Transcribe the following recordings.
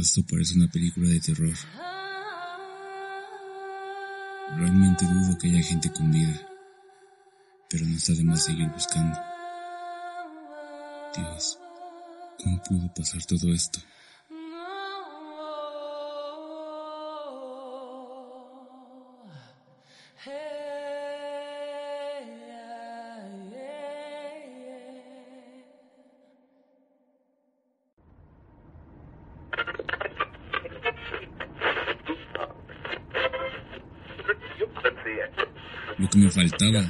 esto parece una película de terror. Realmente dudo que haya gente con vida, pero no está de más seguir buscando. Dios, ¿cómo pudo pasar todo esto? Que me faltaba,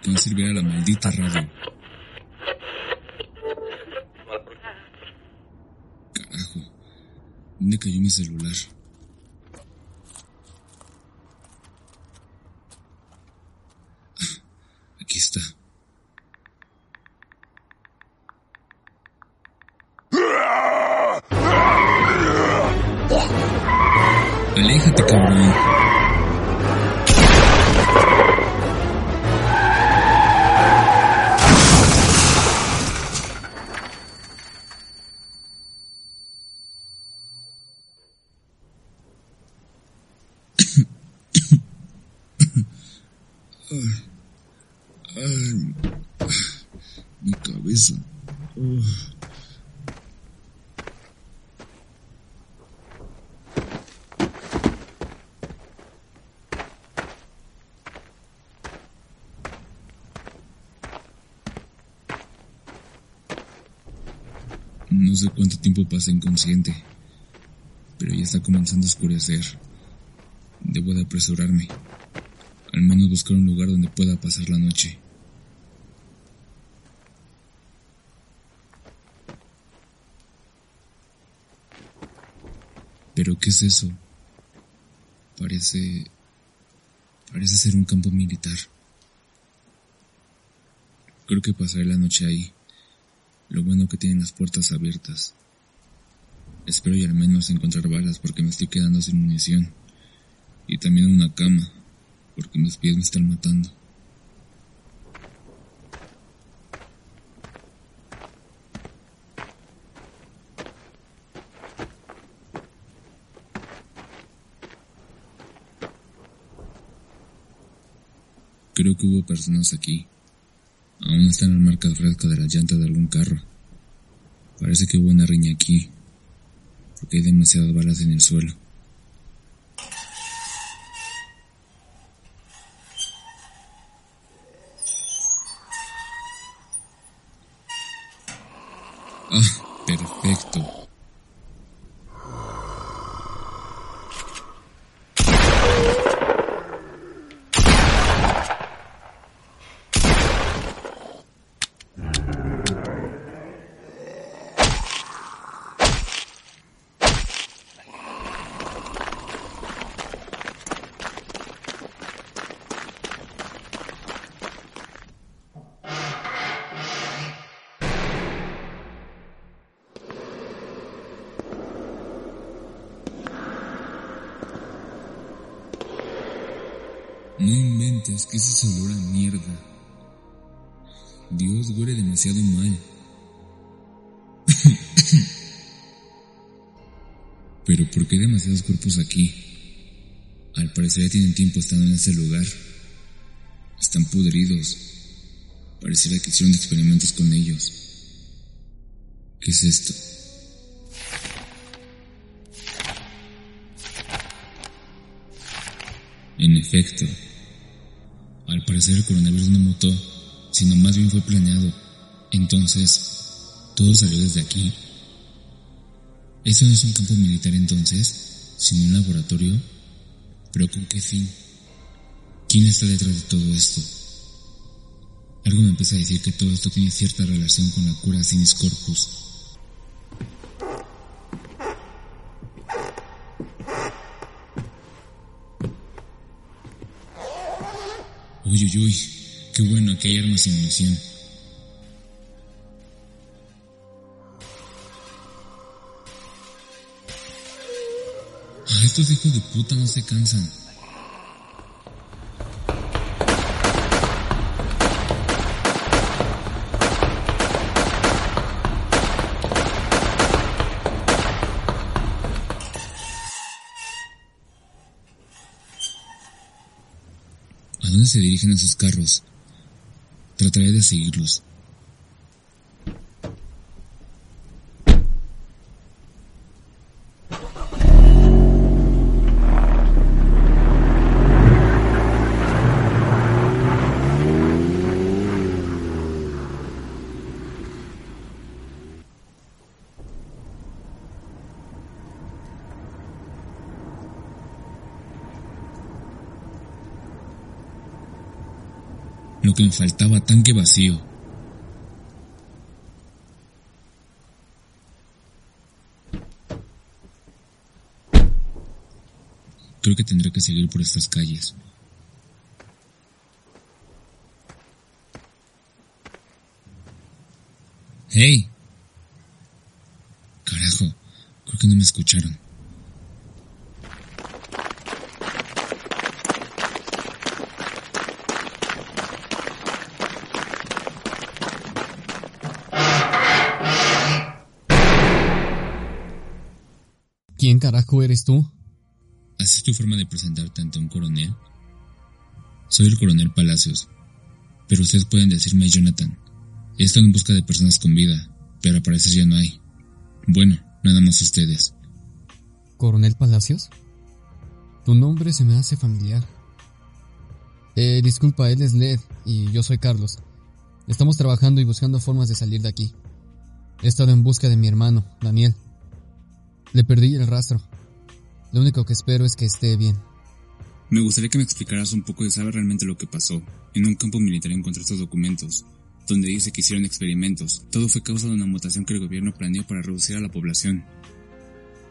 que no sirviera la maldita radio. Carajo, ¿dónde cayó mi celular? Ah, aquí está. Aléjate, cabrón. No sé cuánto tiempo pasa inconsciente, pero ya está comenzando a oscurecer. Debo de apresurarme. Al menos buscar un lugar donde pueda pasar la noche. ¿Pero qué es eso? Parece... Parece ser un campo militar. Creo que pasaré la noche ahí. Lo bueno que tienen las puertas abiertas. Espero y al menos encontrar balas porque me estoy quedando sin munición. Y también una cama, porque mis pies me están matando. Creo que hubo personas aquí. Aún están las marcas frescas de la llanta de algún carro. Parece que hubo una riña aquí, porque hay demasiadas balas en el suelo. Ah, perfecto. No inventes, que es ese olor a mierda? Dios huele demasiado mal. Pero ¿por qué hay demasiados cuerpos aquí? Al parecer ya tienen tiempo estando en ese lugar. Están podridos. Pareciera que hicieron experimentos con ellos. ¿Qué es esto? En efecto, al parecer el coronavirus no mutó, sino más bien fue planeado. Entonces, todo salió desde aquí. Eso no es un campo militar entonces, sino un laboratorio. ¿Pero con qué fin? ¿Quién está detrás de todo esto? Algo me empieza a decir que todo esto tiene cierta relación con la cura Sinis Corpus. Uy, uy, qué bueno que hay armas y munición. Ah, estos hijos de puta no se cansan. Dónde se dirigen a sus carros. Trataré de seguirlos. Lo que me faltaba, tanque vacío. Creo que tendré que seguir por estas calles. ¡Hey! Carajo, creo que no me escucharon. ¿Quién carajo eres tú? ¿Así es tu forma de presentarte ante un coronel? Soy el coronel Palacios, pero ustedes pueden decirme Jonathan. He estado en busca de personas con vida, pero al parecer ya no hay. Bueno, nada más ustedes. ¿Coronel Palacios? Tu nombre se me hace familiar. Eh, disculpa, él es Led y yo soy Carlos. Estamos trabajando y buscando formas de salir de aquí. He estado en busca de mi hermano, Daniel. Le perdí el rastro. Lo único que espero es que esté bien. Me gustaría que me explicaras un poco de saber realmente lo que pasó. En un campo militar encontré estos documentos, donde dice que hicieron experimentos. Todo fue causa de una mutación que el gobierno planeó para reducir a la población.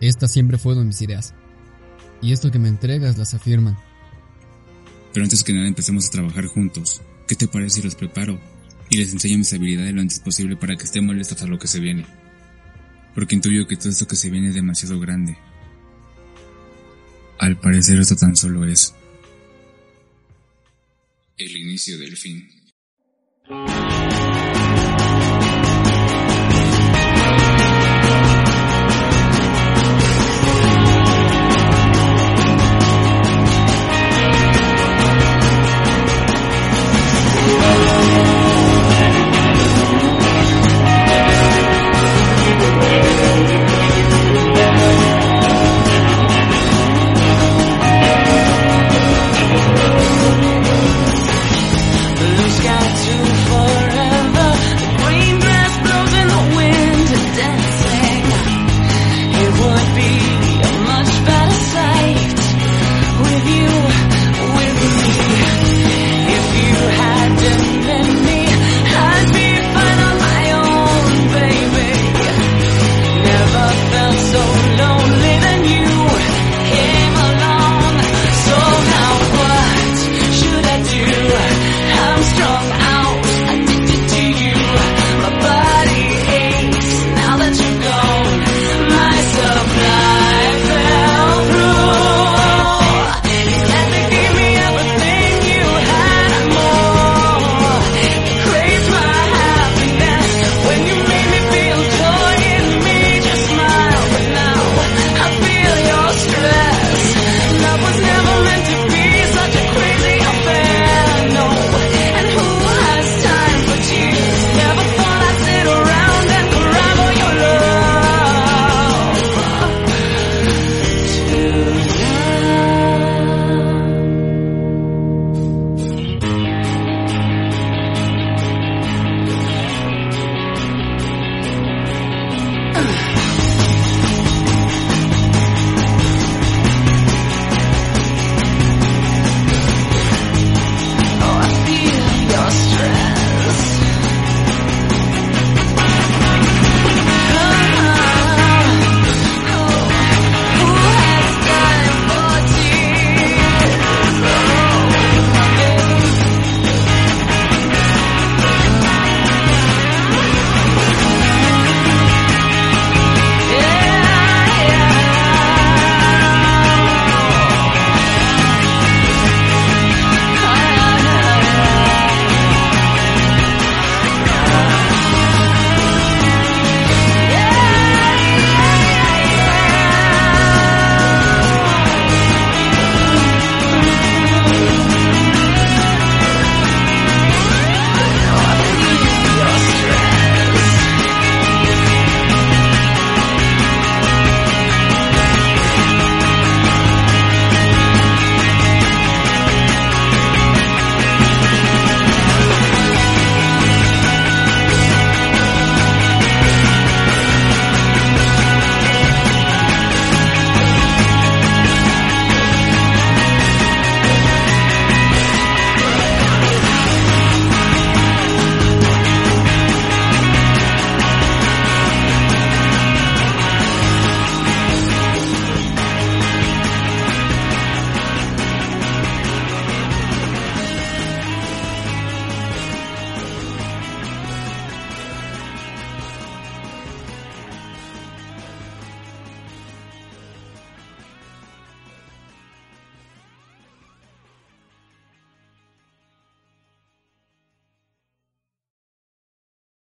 Estas siempre fueron mis ideas. Y esto que me entregas las afirman. Pero antes que nada empecemos a trabajar juntos. ¿Qué te parece si los preparo? Y les enseño mis habilidades lo antes posible para que estén molestos a lo que se viene. Porque intuyo que todo esto que se viene es demasiado grande. Al parecer esto tan solo es el inicio del fin.